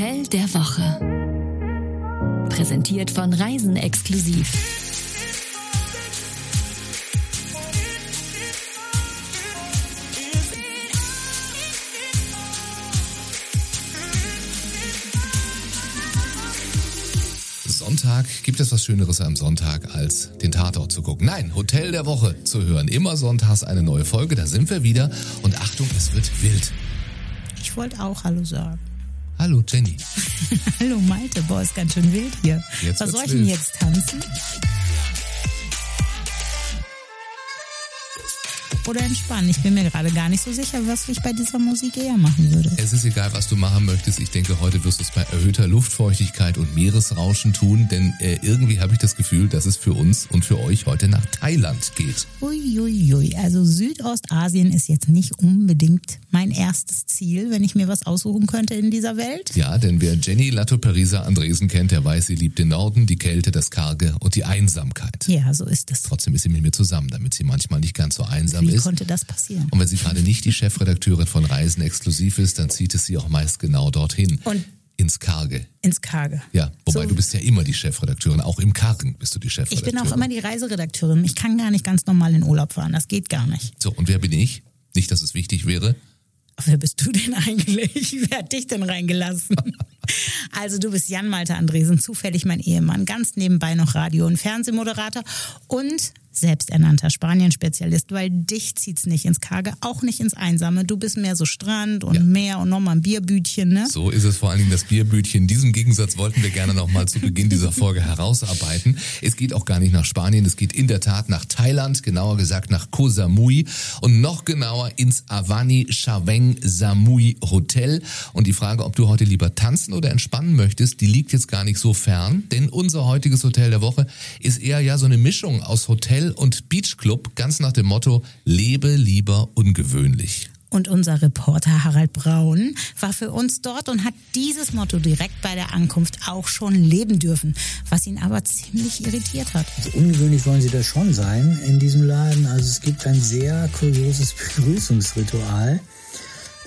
Hotel der Woche. Präsentiert von Reisen exklusiv. Sonntag gibt es was Schöneres am Sonntag, als den Tatort zu gucken. Nein, Hotel der Woche zu hören. Immer sonntags eine neue Folge, da sind wir wieder. Und Achtung, es wird wild. Ich wollte auch Hallo sagen. Hallo Jenny. Hallo Malte, boah, ist ganz schön wild hier. Jetzt Was soll ich denn jetzt tanzen? Oder entspannen? Ich bin mir gerade gar nicht so sicher, was ich bei dieser Musik eher machen würde. Es ist egal, was du machen möchtest. Ich denke, heute wirst du es bei erhöhter Luftfeuchtigkeit und Meeresrauschen tun, denn äh, irgendwie habe ich das Gefühl, dass es für uns und für euch heute nach Thailand geht. Uiuiui, also Südostasien ist jetzt nicht unbedingt mein erstes Ziel, wenn ich mir was aussuchen könnte in dieser Welt. Ja, denn wer Jenny Latto Perisa Andresen kennt, der weiß, sie liebt den Norden, die Kälte, das Karge und die Einsamkeit. Ja, so ist es. Trotzdem ist sie mit mir zusammen, damit sie manchmal nicht ganz so einsam Wie ist. konnte das passieren? Und wenn sie gerade nicht die Chefredakteurin von Reisen exklusiv ist, dann zieht es sie auch meist genau dorthin. Und- ins Karge. Ins Karge. Ja, wobei So. du bist ja immer die Chefredakteurin, auch im Kargen bist du die Ich Chefredakteurin. bin auch immer die Reiseredakteurin. Ich kann gar nicht ganz normal in Urlaub fahren. Das geht gar nicht. So, und wer bin ich? Nicht, dass es wichtig wäre. Wer bist du denn eigentlich? Wer hat dich denn reingelassen? Also du bist Jan Malte Andresen, zufällig mein Ehemann, ganz nebenbei noch Radio- und Fernsehmoderator und selbsternannter Spanien-Spezialist, weil dich zieht's nicht ins Karge, auch nicht ins Einsame. Du bist mehr so Strand und Ja. Meer und nochmal ein Bierbütchen, ne? So ist es vor allen Dingen das Bierbütchen. Diesen Gegensatz wollten wir gerne nochmal zu Beginn dieser Folge herausarbeiten. Es geht auch gar nicht nach Spanien, es geht in der Tat nach Thailand, genauer gesagt nach Koh Samui und noch genauer ins Avani Chaveng Samui Hotel. Und die Frage, ob du heute lieber tanzen oder entspannen möchtest, die liegt jetzt gar nicht so fern, denn unser heutiges Hotel der Woche ist eher ja so eine Mischung aus Hotel und Beachclub, ganz nach dem Motto, lebe lieber ungewöhnlich. Und unser Reporter Harald Braun war für uns dort und hat dieses Motto direkt bei der Ankunft auch schon leben dürfen, was ihn aber ziemlich irritiert hat. Also ungewöhnlich wollen sie das schon sein in diesem Laden. Also es gibt ein sehr kurioses Begrüßungsritual.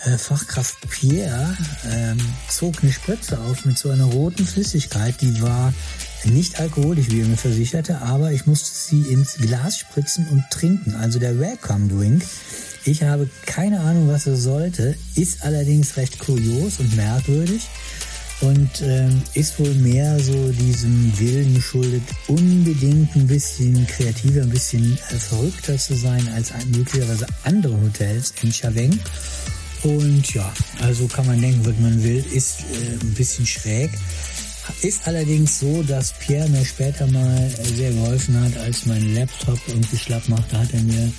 Äh, Fachkraft Pierre ähm, zog eine Spritze auf mit so einer roten Flüssigkeit, die war nicht alkoholisch, wie er mir versicherte, aber ich musste sie ins Glas spritzen und trinken. Also der Welcome Drink. Ich habe keine Ahnung, was er sollte, ist allerdings recht kurios und merkwürdig und ähm, ist wohl mehr so diesem Willen geschuldet, unbedingt ein bisschen kreativer, ein bisschen äh, verrückter zu sein als möglicherweise andere Hotels in Chaveng. Und ja, also kann man denken, was man will, ist äh, ein bisschen schräg. Ist allerdings so, dass Pierre mir später mal sehr geholfen hat, als mein Laptop irgendwie schlapp machte, hat er mir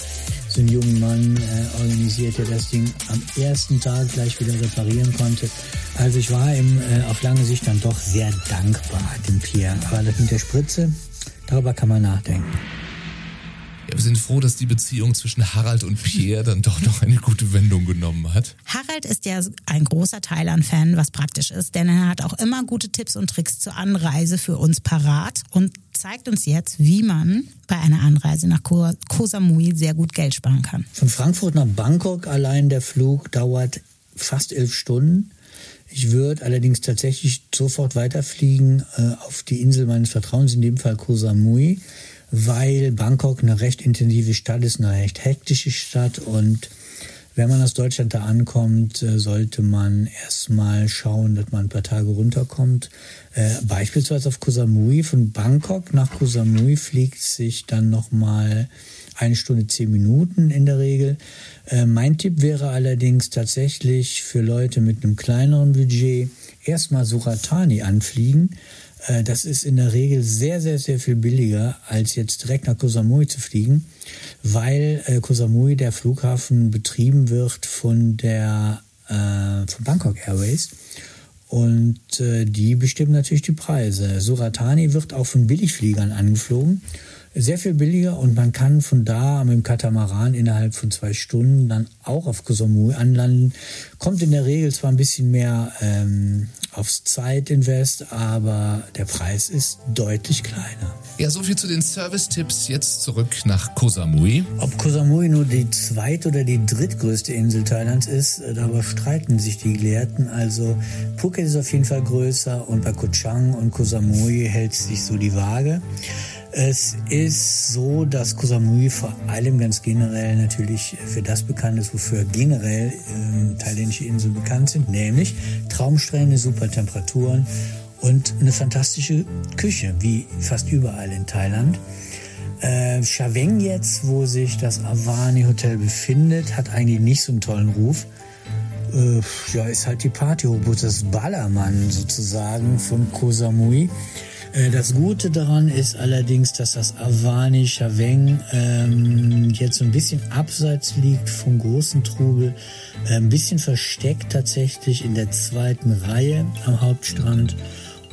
so einen jungen Mann äh, organisiert, der das Ding am ersten Tag gleich wieder reparieren konnte. Also ich war ihm äh, auf lange Sicht dann doch sehr dankbar, dem Pierre. Aber das mit der Spritze, darüber kann man nachdenken. Ja, wir sind froh, dass die Beziehung zwischen Harald und Pierre dann doch noch eine gute Wendung genommen hat. Harald ist ja ein großer Thailand-Fan, was praktisch ist, denn er hat auch immer gute Tipps und Tricks zur Anreise für uns parat und zeigt uns jetzt, wie man bei einer Anreise nach Koh Koh Samui sehr gut Geld sparen kann. Von Frankfurt nach Bangkok allein der Flug dauert fast elf Stunden. Ich würde allerdings tatsächlich sofort weiterfliegen äh, auf die Insel meines Vertrauens, in dem Fall Koh Samui, weil Bangkok eine recht intensive Stadt ist, eine recht hektische Stadt und wenn man aus Deutschland da ankommt, äh, sollte man erstmal schauen, dass man ein paar Tage runterkommt. Äh, beispielsweise auf Koh Samui. Von Bangkok nach Koh Samui fliegt sich dann nochmal eine Stunde zehn Minuten in der Regel. Äh, mein Tipp wäre allerdings tatsächlich für Leute mit einem kleineren Budget erstmal Suratani anfliegen. Äh, Das ist in der Regel sehr, sehr, sehr viel billiger, als jetzt direkt nach Koh Samui zu fliegen, weil äh, Koh Samui, der Flughafen, betrieben wird von der äh, von Bangkok Airways. Und die bestimmen natürlich die Preise. Suratani wird auch von Billigfliegern angeflogen. Sehr viel billiger und man kann von da mit dem Katamaran innerhalb von zwei Stunden dann auch auf Koh Samui anlanden. Kommt in der Regel zwar ein bisschen mehr ähm, aufs Zeitinvest, aber der Preis ist deutlich kleiner. Ja, so viel zu den Service-Tipps. Jetzt zurück nach Koh Samui. Ob Koh Samui nur die zweit- oder die drittgrößte Insel Thailands ist, äh, darüber streiten sich die Gelehrten. Also Phuket ist auf jeden Fall größer und bei Koh Chang und Koh Samui hält sich so die Waage. Es ist so, dass Koh Samui vor allem ganz generell natürlich für das bekannt ist, wofür generell äh, thailändische Inseln bekannt sind, nämlich Traumstrände, super Temperaturen und eine fantastische Küche, wie fast überall in Thailand. Äh, Chaveng jetzt, wo sich das Avani Hotel befindet, hat eigentlich nicht so einen tollen Ruf. Äh, ja, ist halt die Partyhochburg, das Ballermann sozusagen von Koh Samui. Äh, das Gute daran ist allerdings, dass das Avani Chaveng ähm, jetzt so ein bisschen abseits liegt vom großen Trubel, äh, ein bisschen versteckt tatsächlich in der zweiten Reihe am Hauptstrand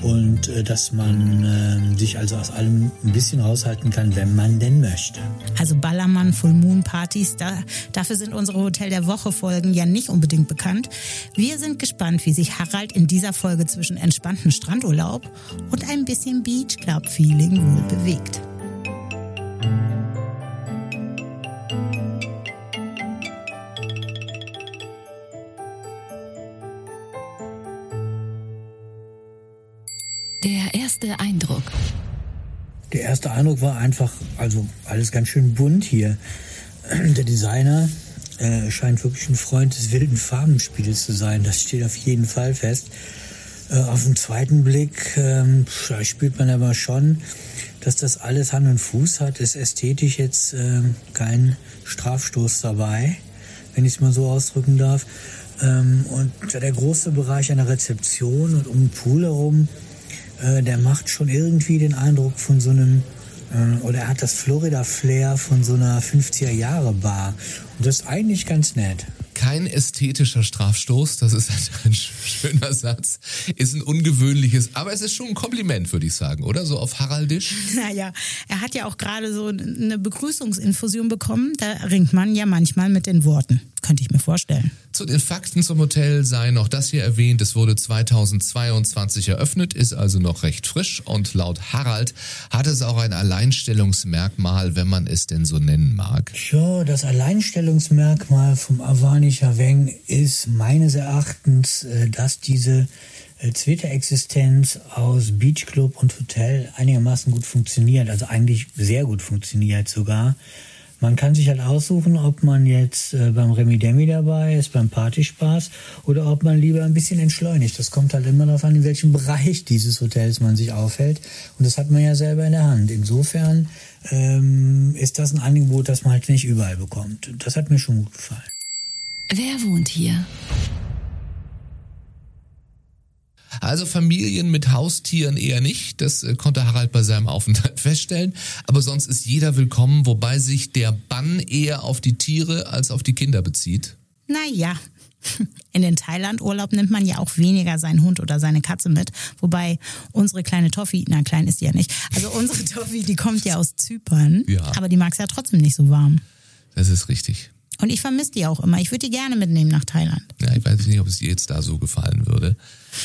und äh, dass man äh, sich also aus allem ein bisschen raushalten kann, wenn man denn möchte. Also Ballermann, Full Moon Partys, da, dafür sind unsere Hotel der Woche Folgen ja nicht unbedingt bekannt. Wir sind gespannt, wie sich Harald in dieser Folge zwischen entspannten Strandurlaub und ein bisschen Beach Club Feeling wohl bewegt. Erste Eindruck war einfach, also alles ganz schön bunt hier. Der Designer äh, scheint wirklich ein Freund des wilden Farbenspiels zu sein. Das steht auf jeden Fall fest. Äh, auf den zweiten Blick ähm, spürt man aber schon, dass das alles Hand und Fuß hat. Ist ästhetisch jetzt äh, kein Strafstoß dabei, wenn ich es mal so ausdrücken darf. Ähm, und der große Bereich der Rezeption und um den Pool herum, äh, der macht schon irgendwie den Eindruck von so einem, äh, oder er hat das Florida-Flair von so einer 50er-Jahre-Bar. Und das ist eigentlich ganz nett. Kein ästhetischer Strafstoß, das ist ein schöner Satz, ist ein ungewöhnliches, aber es ist schon ein Kompliment, würde ich sagen, oder? So auf Haraldisch. Naja, er hat ja auch gerade so eine Begrüßungsinfusion bekommen. Da ringt man ja manchmal mit den Worten. Könnte ich mir vorstellen. Zu den Fakten zum Hotel sei noch das hier erwähnt. Es wurde 2022 eröffnet, ist also noch recht frisch und laut Harald hat es auch ein Alleinstellungsmerkmal, wenn man es denn so nennen mag. Ja, das Alleinstellungsmerkmal vom Avani Chaveng ist meines Erachtens, äh, dass diese äh, Twitter-Existenz aus Beachclub und Hotel einigermaßen gut funktioniert, also eigentlich sehr gut funktioniert sogar. Man kann sich halt aussuchen, ob man jetzt äh, beim Remi Demi dabei ist, beim Partyspaß oder ob man lieber ein bisschen entschleunigt. Das kommt halt immer darauf an, in welchem Bereich dieses Hotels man sich aufhält. Und das hat man ja selber in der Hand. Insofern ähm, ist das ein Angebot, das man halt nicht überall bekommt. Das hat mir schon gut gefallen. Wer wohnt hier? Also Familien mit Haustieren eher nicht, das äh, konnte Harald bei seinem Aufenthalt feststellen. Aber sonst ist jeder willkommen, wobei sich der Bann eher auf die Tiere als auf die Kinder bezieht. Naja, in den Thailand-Urlaub nimmt man ja auch weniger seinen Hund oder seine Katze mit. Wobei unsere kleine Toffi, na klein ist die ja nicht, also unsere Toffi, die kommt ja aus Zypern, Ja. aber die mag es ja trotzdem nicht so warm. Das ist richtig. Und ich vermisse die auch immer. Ich würde die gerne mitnehmen nach Thailand. Ja, ich weiß nicht, ob es ihr jetzt da so gefallen würde.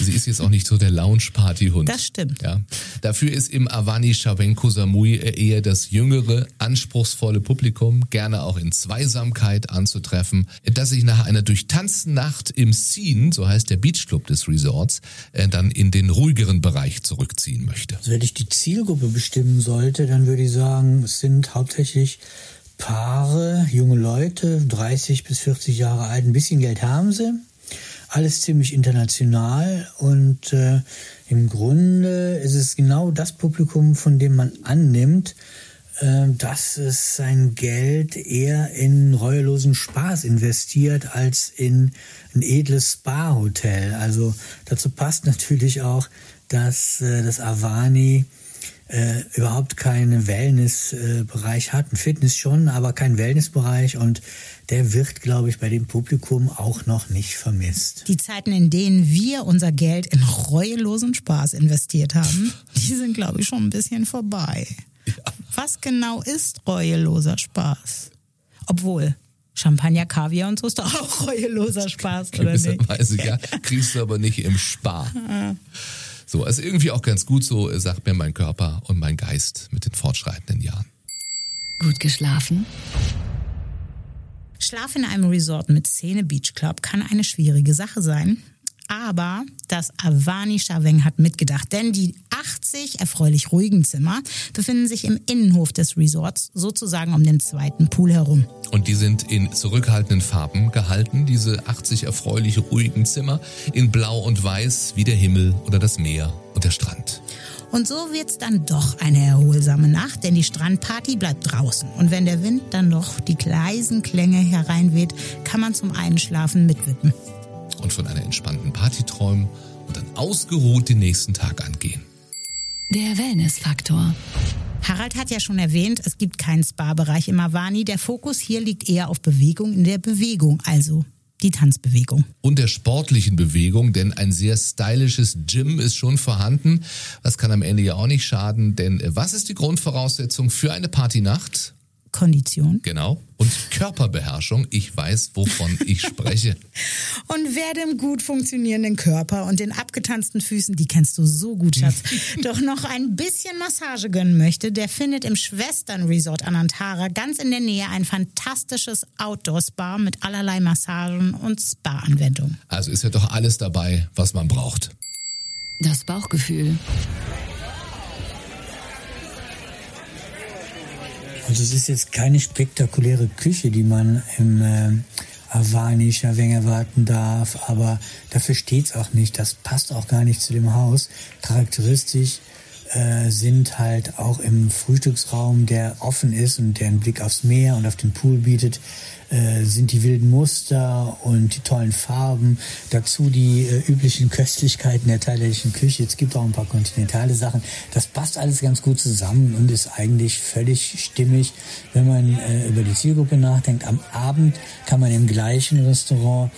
Sie ist jetzt auch nicht so der Lounge-Party-Hund. Das stimmt. Ja. Dafür ist im Avani Chavenko Samui eher das jüngere, anspruchsvolle Publikum, gerne auch in Zweisamkeit anzutreffen, das sich nach einer durchtanzten Nacht im Scene, so heißt der Beachclub des Resorts, äh, dann in den ruhigeren Bereich zurückziehen möchte. Also wenn ich die Zielgruppe bestimmen sollte, dann würde ich sagen, es sind hauptsächlich Paare, junge Leute, 30 bis 40 Jahre alt, ein bisschen Geld haben sie. Alles ziemlich international und äh, im Grunde ist es genau das Publikum, von dem man annimmt, äh, dass es sein Geld eher in reuelosen Spaß investiert als in ein edles Spa-Hotel. Also dazu passt natürlich auch, dass äh, das Avani äh, überhaupt keinen Wellnessbereich hat. Ein Fitness schon, aber kein Wellnessbereich und der wird, glaube ich, bei dem Publikum auch noch nicht vermisst. Die Zeiten, in denen wir unser Geld in reuelosen Spaß investiert haben, die sind, glaube ich, schon ein bisschen vorbei. Was genau ist reueloser Spaß? Obwohl, Champagner, Kaviar und so ist doch auch reueloser Spaß, oder nicht? Gewisserweise, ja. Kriegst du aber nicht im Spar. So, ist irgendwie auch ganz gut so, äh, sagt mir mein Körper und mein Geist mit den fortschreitenden Jahren. Gut geschlafen? Schlaf in einem Resort mit Szene Beach Club kann eine schwierige Sache sein. Aber das Avani Chaveng hat mitgedacht, denn die 80 erfreulich ruhigen Zimmer befinden sich im Innenhof des Resorts, sozusagen um den zweiten Pool herum. Und die sind in zurückhaltenden Farben gehalten, diese 80 erfreulich ruhigen Zimmer, in Blau und Weiß wie der Himmel oder das Meer und der Strand. Und so wird's dann doch eine erholsame Nacht, denn die Strandparty bleibt draußen. Und wenn der Wind dann doch die leisen Klänge hereinweht, kann man zum Einschlafen mitwippen. Und von einer entspannten Party träumen und dann ausgeruht den nächsten Tag angehen. Der Wellnessfaktor. Harald hat ja schon erwähnt, es gibt keinen Spa-Bereich im Avani. Der Fokus hier liegt eher auf Bewegung in der Bewegung, also die Tanzbewegung. Und der sportlichen Bewegung, denn ein sehr stylisches Gym ist schon vorhanden. Das kann am Ende ja auch nicht schaden, denn was ist die Grundvoraussetzung für eine Partynacht? Kondition. Genau. Und Körperbeherrschung. Ich weiß, wovon ich spreche. Und wer dem gut funktionierenden Körper und den abgetanzten Füßen, die kennst du so gut, Schatz, doch noch ein bisschen Massage gönnen möchte, der findet im Schwestern-Resort Anantara ganz in der Nähe ein fantastisches Outdoor-Spa mit allerlei Massagen und Spa-Anwendungen. Also ist ja doch alles dabei, was man braucht. Das Bauchgefühl. Also es ist jetzt keine spektakuläre Küche, die man im äh, Avani Chaveng erwarten darf, aber dafür steht's auch nicht. Das passt auch gar nicht zu dem Haus. Charakteristisch äh, sind halt auch im Frühstücksraum, der offen ist und der einen Blick aufs Meer und auf den Pool bietet, äh, sind die wilden Muster und die tollen Farben. Dazu die äh, üblichen Köstlichkeiten der thailändischen Küche. Es gibt auch ein paar kontinentale Sachen. Das passt alles ganz gut zusammen und ist eigentlich völlig stimmig, wenn man äh, über die Zielgruppe nachdenkt. Am Abend kann man im gleichen Restaurant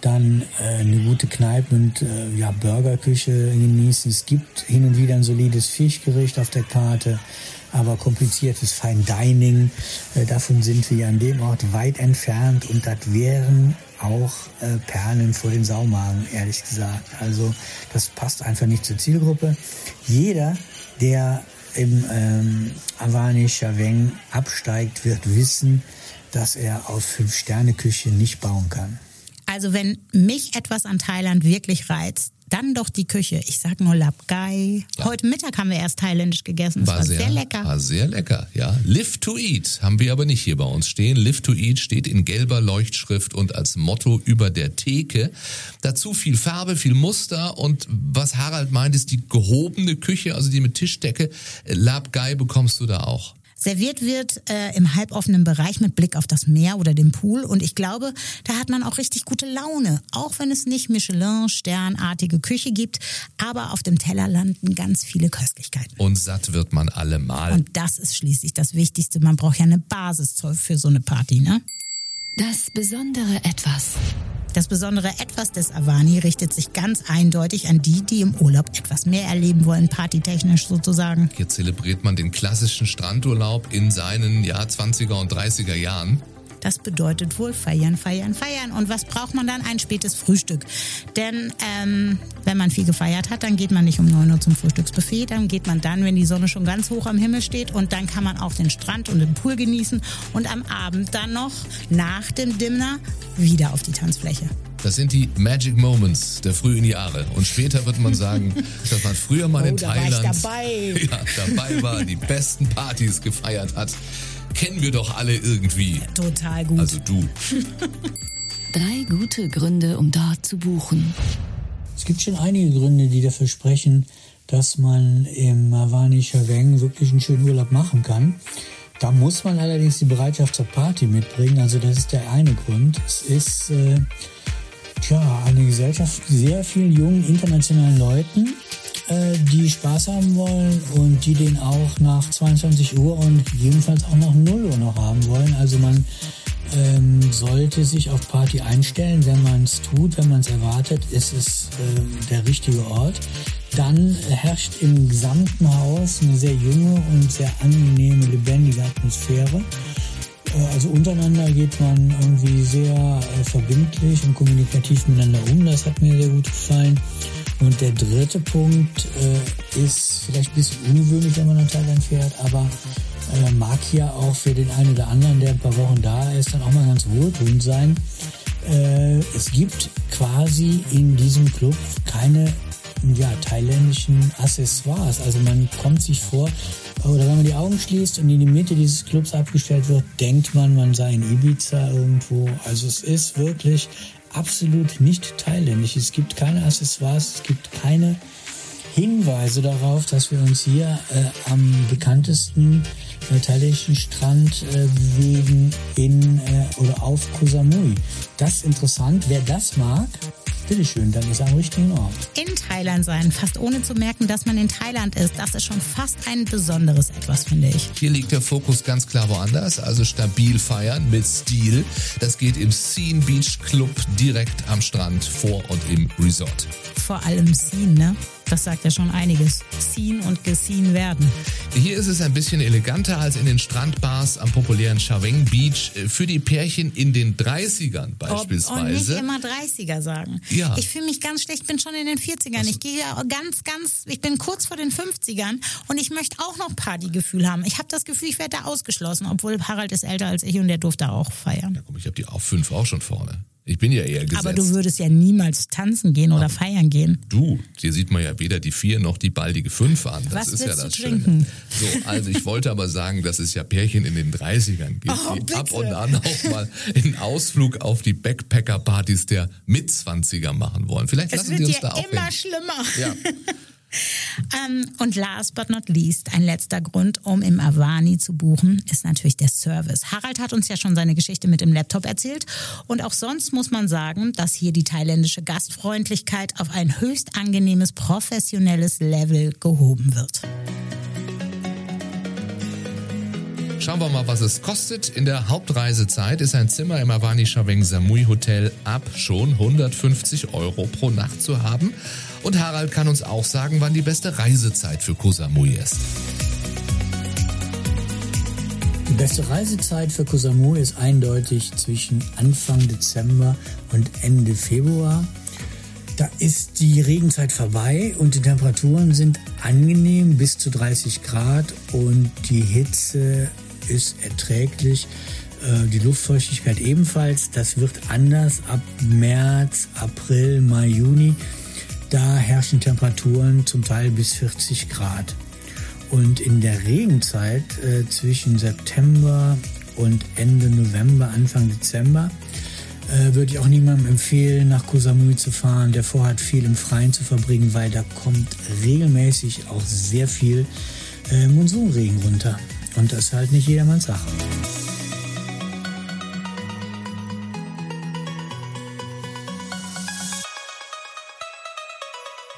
dann äh, eine gute Kneipe und äh, ja, Burgerküche genießen. Es gibt hin und wieder ein solides Fischgericht auf der Karte, aber kompliziertes Fine Dining, äh, davon sind wir an dem Ort weit entfernt und das wären auch äh, Perlen vor den Saumagen, ehrlich gesagt. Also das passt einfach nicht zur Zielgruppe. Jeder, der im ähm, Avani Chaveng absteigt, wird wissen, dass er auf Fünf-Sterne-Küche nicht bauen kann. Also wenn mich etwas an Thailand wirklich reizt, dann doch die Küche. Ich sag nur Lapgai. Heute Mittag haben wir erst thailändisch gegessen. Es war, sehr, lecker. War sehr lecker, ja. Live to eat haben wir aber nicht hier bei uns stehen. Live to eat steht in gelber Leuchtschrift und als Motto über der Theke. Dazu viel Farbe, viel Muster und was Harald meint, ist die gehobene Küche, also die mit Tischdecke. Lapgai bekommst du da auch. Serviert wird äh, im halboffenen Bereich mit Blick auf das Meer oder den Pool. Und ich glaube, da hat man auch richtig gute Laune. Auch wenn es nicht Michelin-Sternartige Küche gibt. Aber auf dem Teller landen ganz viele Köstlichkeiten. Und satt wird man allemal. Und das ist schließlich das Wichtigste. Man braucht ja eine Basis für so eine Party, ne? Das besondere Etwas. Das besondere Etwas des Avani richtet sich ganz eindeutig an die, die im Urlaub etwas mehr erleben wollen, partytechnisch sozusagen. Hier zelebriert man den klassischen Strandurlaub in seinen ja, 20er und 30er Jahren. Das bedeutet wohl feiern, feiern, feiern. Und was braucht man dann? Ein spätes Frühstück. Denn ähm, wenn man viel gefeiert hat, dann geht man nicht um 9 Uhr zum Frühstücksbuffet. Dann geht man dann, wenn die Sonne schon ganz hoch am Himmel steht. Und dann kann man auch den Strand und den Pool genießen. Und am Abend dann noch nach dem Dinner wieder auf die Tanzfläche. Das sind die Magic Moments der frühen Jahre. Und später wird man sagen, dass man früher mal in Oh, da war ich Thailand dabei. Ja, dabei war, die besten Partys gefeiert hat. Kennen wir doch alle irgendwie. Total gut. Also du. Drei gute Gründe, um dort zu buchen. Es gibt schon einige Gründe, die dafür sprechen, dass man im Avani Chaveng wirklich einen schönen Urlaub machen kann. Da muss man allerdings die Bereitschaft zur Party mitbringen. Also das ist der eine Grund. Es ist äh, tja, eine Gesellschaft mit sehr vielen jungen internationalen Leuten, äh, die Spaß haben wollen und die den auch nach 22 Uhr und gegebenenfalls auch nach 0 Uhr noch haben wollen. Also man ähm, sollte sich auf Party einstellen, wenn man es tut, wenn man es erwartet, ist es ähm, der richtige Ort. dann herrscht im gesamten Haus eine sehr junge und sehr angenehme, lebendige Atmosphäre. Äh, Also untereinander geht man irgendwie sehr äh, verbindlich und kommunikativ miteinander um. Das hat mir sehr gut gefallen. Und der dritte Punkt äh, ist vielleicht ein bisschen ungewöhnlich, wenn man nach Thailand fährt, aber äh, mag ja auch für den einen oder anderen, der ein paar Wochen da ist, dann auch mal ganz wohltuend sein. Äh, es gibt quasi in diesem Club keine ja, thailändischen Accessoires. Also man kommt sich vor, oder wenn man die Augen schließt und in die Mitte dieses Clubs abgestellt wird, denkt man, man sei in Ibiza irgendwo. Also es ist wirklich absolut nicht thailändisch. Es gibt keine Accessoires, es gibt keine Hinweise darauf, dass wir uns hier äh, am bekanntesten äh, thailändischen Strand äh, bewegen in äh, oder auf Koh Samui. Das ist interessant. Wer das mag, bitteschön, dann ist er am richtigen Ort. In Thailand sein, fast ohne zu merken, dass man in Thailand ist, das ist schon fast ein besonderes etwas, finde ich. Hier liegt der Fokus ganz klar woanders, also stabil feiern mit Stil. Das geht im Scene Beach Club direkt am Strand vor und im Resort. Vor allem Scene, ne? Das sagt ja schon einiges. Ziehen und gesehen werden. Hier ist es ein bisschen eleganter als in den Strandbars am populären Chaveng Beach. Für die Pärchen in den 30ern Und nicht beispielsweise. immer 30er sagen. Ja. Ich fühle mich ganz schlecht, bin schon in den 40ern. Ich gehe ja ganz, ganz, ich bin kurz vor den 50ern und ich möchte auch noch Partygefühl haben. Ich habe das Gefühl, ich werde da ausgeschlossen, obwohl Harald ist älter als ich und der durfte auch feiern. Guck, ich habe die auf fünf auch schon vorne. Ich bin ja eher gesetzt. Aber du würdest ja niemals tanzen gehen oder feiern gehen. Du, hier sieht man ja weder die vier noch die baldige fünf an. Das Was ist ja willst du das trinken? Schöne. So, also ich wollte aber sagen, dass es ja Pärchen in den 30ern gibt, Oh, die bitte. ab und an auch mal einen Ausflug auf die Backpacker-Partys der Mitzwanziger machen wollen. Vielleicht Es lassen wird sie uns dir da auch immer hin. schlimmer. Ja. Ähm, und last but not least, ein letzter Grund, um im Avani zu buchen, ist natürlich der Service. Harald hat uns ja schon seine Geschichte mit dem Laptop erzählt. Und auch sonst muss man sagen, dass hier die thailändische Gastfreundlichkeit auf ein höchst angenehmes, professionelles Level gehoben wird. Schauen wir mal, was es kostet. In der Hauptreisezeit ist ein Zimmer im Avani Chaveng Samui Hotel ab schon 150 Euro pro Nacht zu haben. Und Harald kann uns auch sagen, wann die beste Reisezeit für Koh ist. Die beste Reisezeit für Koh ist eindeutig zwischen Anfang Dezember und Ende Februar. Da ist die Regenzeit vorbei und die Temperaturen sind angenehm bis zu 30 Grad und die Hitze ist erträglich. Äh, Die Luftfeuchtigkeit ebenfalls. Das wird anders ab März, April, Mai, Juni. Da herrschen Temperaturen zum Teil bis 40 Grad. Und in der Regenzeit äh, zwischen September und Ende November, Anfang Dezember äh, würde ich auch niemandem empfehlen, nach Koh Samui zu fahren, der vorhat, viel im Freien zu verbringen, weil da kommt regelmäßig auch sehr viel äh, Monsunregen runter. Und das ist halt nicht jedermanns Sache.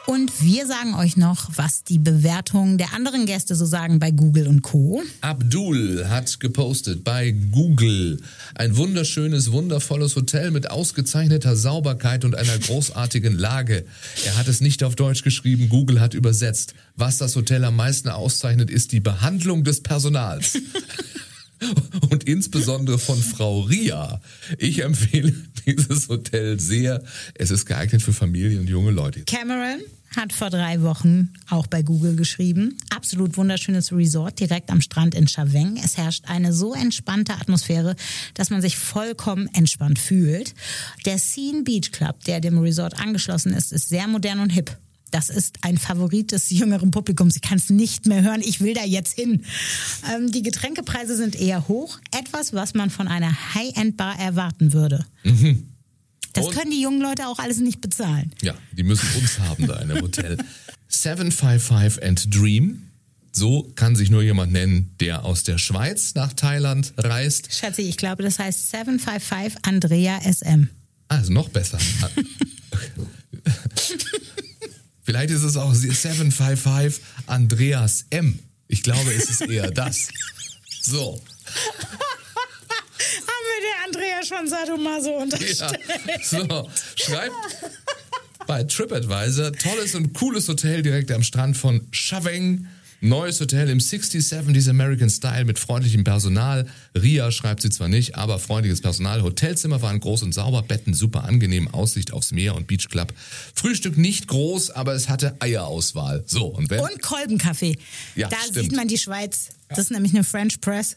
Und wir sagen euch noch, was die Bewertungen der anderen Gäste so sagen bei Google und Co. Abdul hat gepostet bei Google ein wunderschönes, wundervolles Hotel mit ausgezeichneter Sauberkeit und einer großartigen Lage. Er hat es nicht auf Deutsch geschrieben, Google hat übersetzt. Was das Hotel am meisten auszeichnet, ist die Behandlung des Personals. Und insbesondere von Frau Ria. Ich empfehle dieses Hotel sehr. Es ist geeignet für Familien und junge Leute. Cameron hat vor drei Wochen auch bei Google geschrieben. Absolut wunderschönes Resort direkt am Strand in Chaveng. Es herrscht eine so entspannte Atmosphäre, dass man sich vollkommen entspannt fühlt. Der Scene Beach Club, der dem Resort angeschlossen ist, ist sehr modern und hip. Das ist ein Favorit des jüngeren Publikums. Ich kann es nicht mehr hören. Ich will da jetzt hin. Ähm, die Getränkepreise sind eher hoch. Etwas, was man von einer High-End-Bar erwarten würde. Das Und- können die jungen Leute auch alles nicht bezahlen. Ja, die müssen uns haben da in dem Hotel. 755 and Dream. So kann sich nur jemand nennen, der aus der Schweiz nach Thailand reist. Schatzi, ich glaube, das heißt 755 Andrea SM. Also noch besser. Vielleicht ist es auch 755 Andreas M. Ich glaube, es ist eher das. So. Haben wir der Andrea schon Sadomaso Ja. unterstellt? So. Schreibt bei TripAdvisor. Tolles und cooles Hotel direkt am Strand von Chaveng. Neues Hotel im 60s, 70s American Style mit freundlichem Personal. Ria schreibt sie zwar nicht, aber freundliches Personal. Hotelzimmer waren groß und sauber, Betten super angenehm, Aussicht aufs Meer und Beachclub. Frühstück nicht groß, aber es hatte Eierauswahl. So, und wenn? Und Kolbenkaffee. Ja, da stimmt. sieht man die Schweiz. Das ist nämlich eine French Press,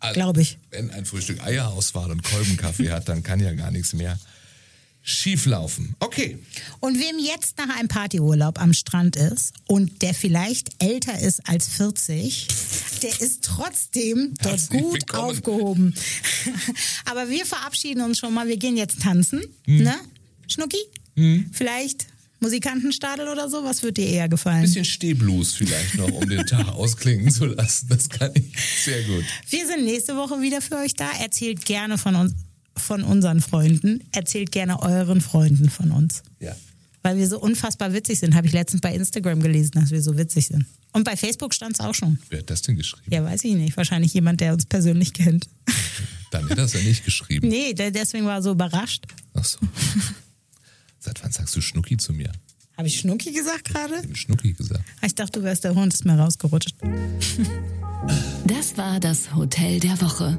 Also, glaube ich. Wenn ein Frühstück Eierauswahl und Kolbenkaffee hat, dann kann ja gar nichts mehr schieflaufen. Okay. Und wem jetzt nach einem Partyurlaub am Strand ist und der vielleicht älter ist als 40, der ist trotzdem dort Herzlich gut willkommen. aufgehoben. Aber wir verabschieden uns schon mal. Wir gehen jetzt tanzen. Hm. Ne? Schnucki? Vielleicht Musikantenstadel oder so? Was wird dir eher gefallen? Bisschen Stehblues vielleicht noch, um den Tag ausklingen zu lassen. Das kann ich sehr gut. Wir sind nächste Woche wieder für euch da. Erzählt gerne von uns, von unseren Freunden. Erzählt gerne euren Freunden von uns. Ja. Weil wir so unfassbar witzig sind. Habe ich letztens bei Instagram gelesen, dass wir so witzig sind. Und bei Facebook stand es auch schon. Wer hat das denn geschrieben? Ja, weiß ich nicht. Wahrscheinlich jemand, der uns persönlich kennt. Dann hat er es ja nicht geschrieben. Nee, deswegen war er so überrascht. Ach so. Seit wann sagst du Schnucki zu mir? Habe ich Schnucki gesagt gerade? Ich habe Schnucki gesagt. Ich dachte, du wärst der Hund, ist mir rausgerutscht. Das war das Hotel der Woche.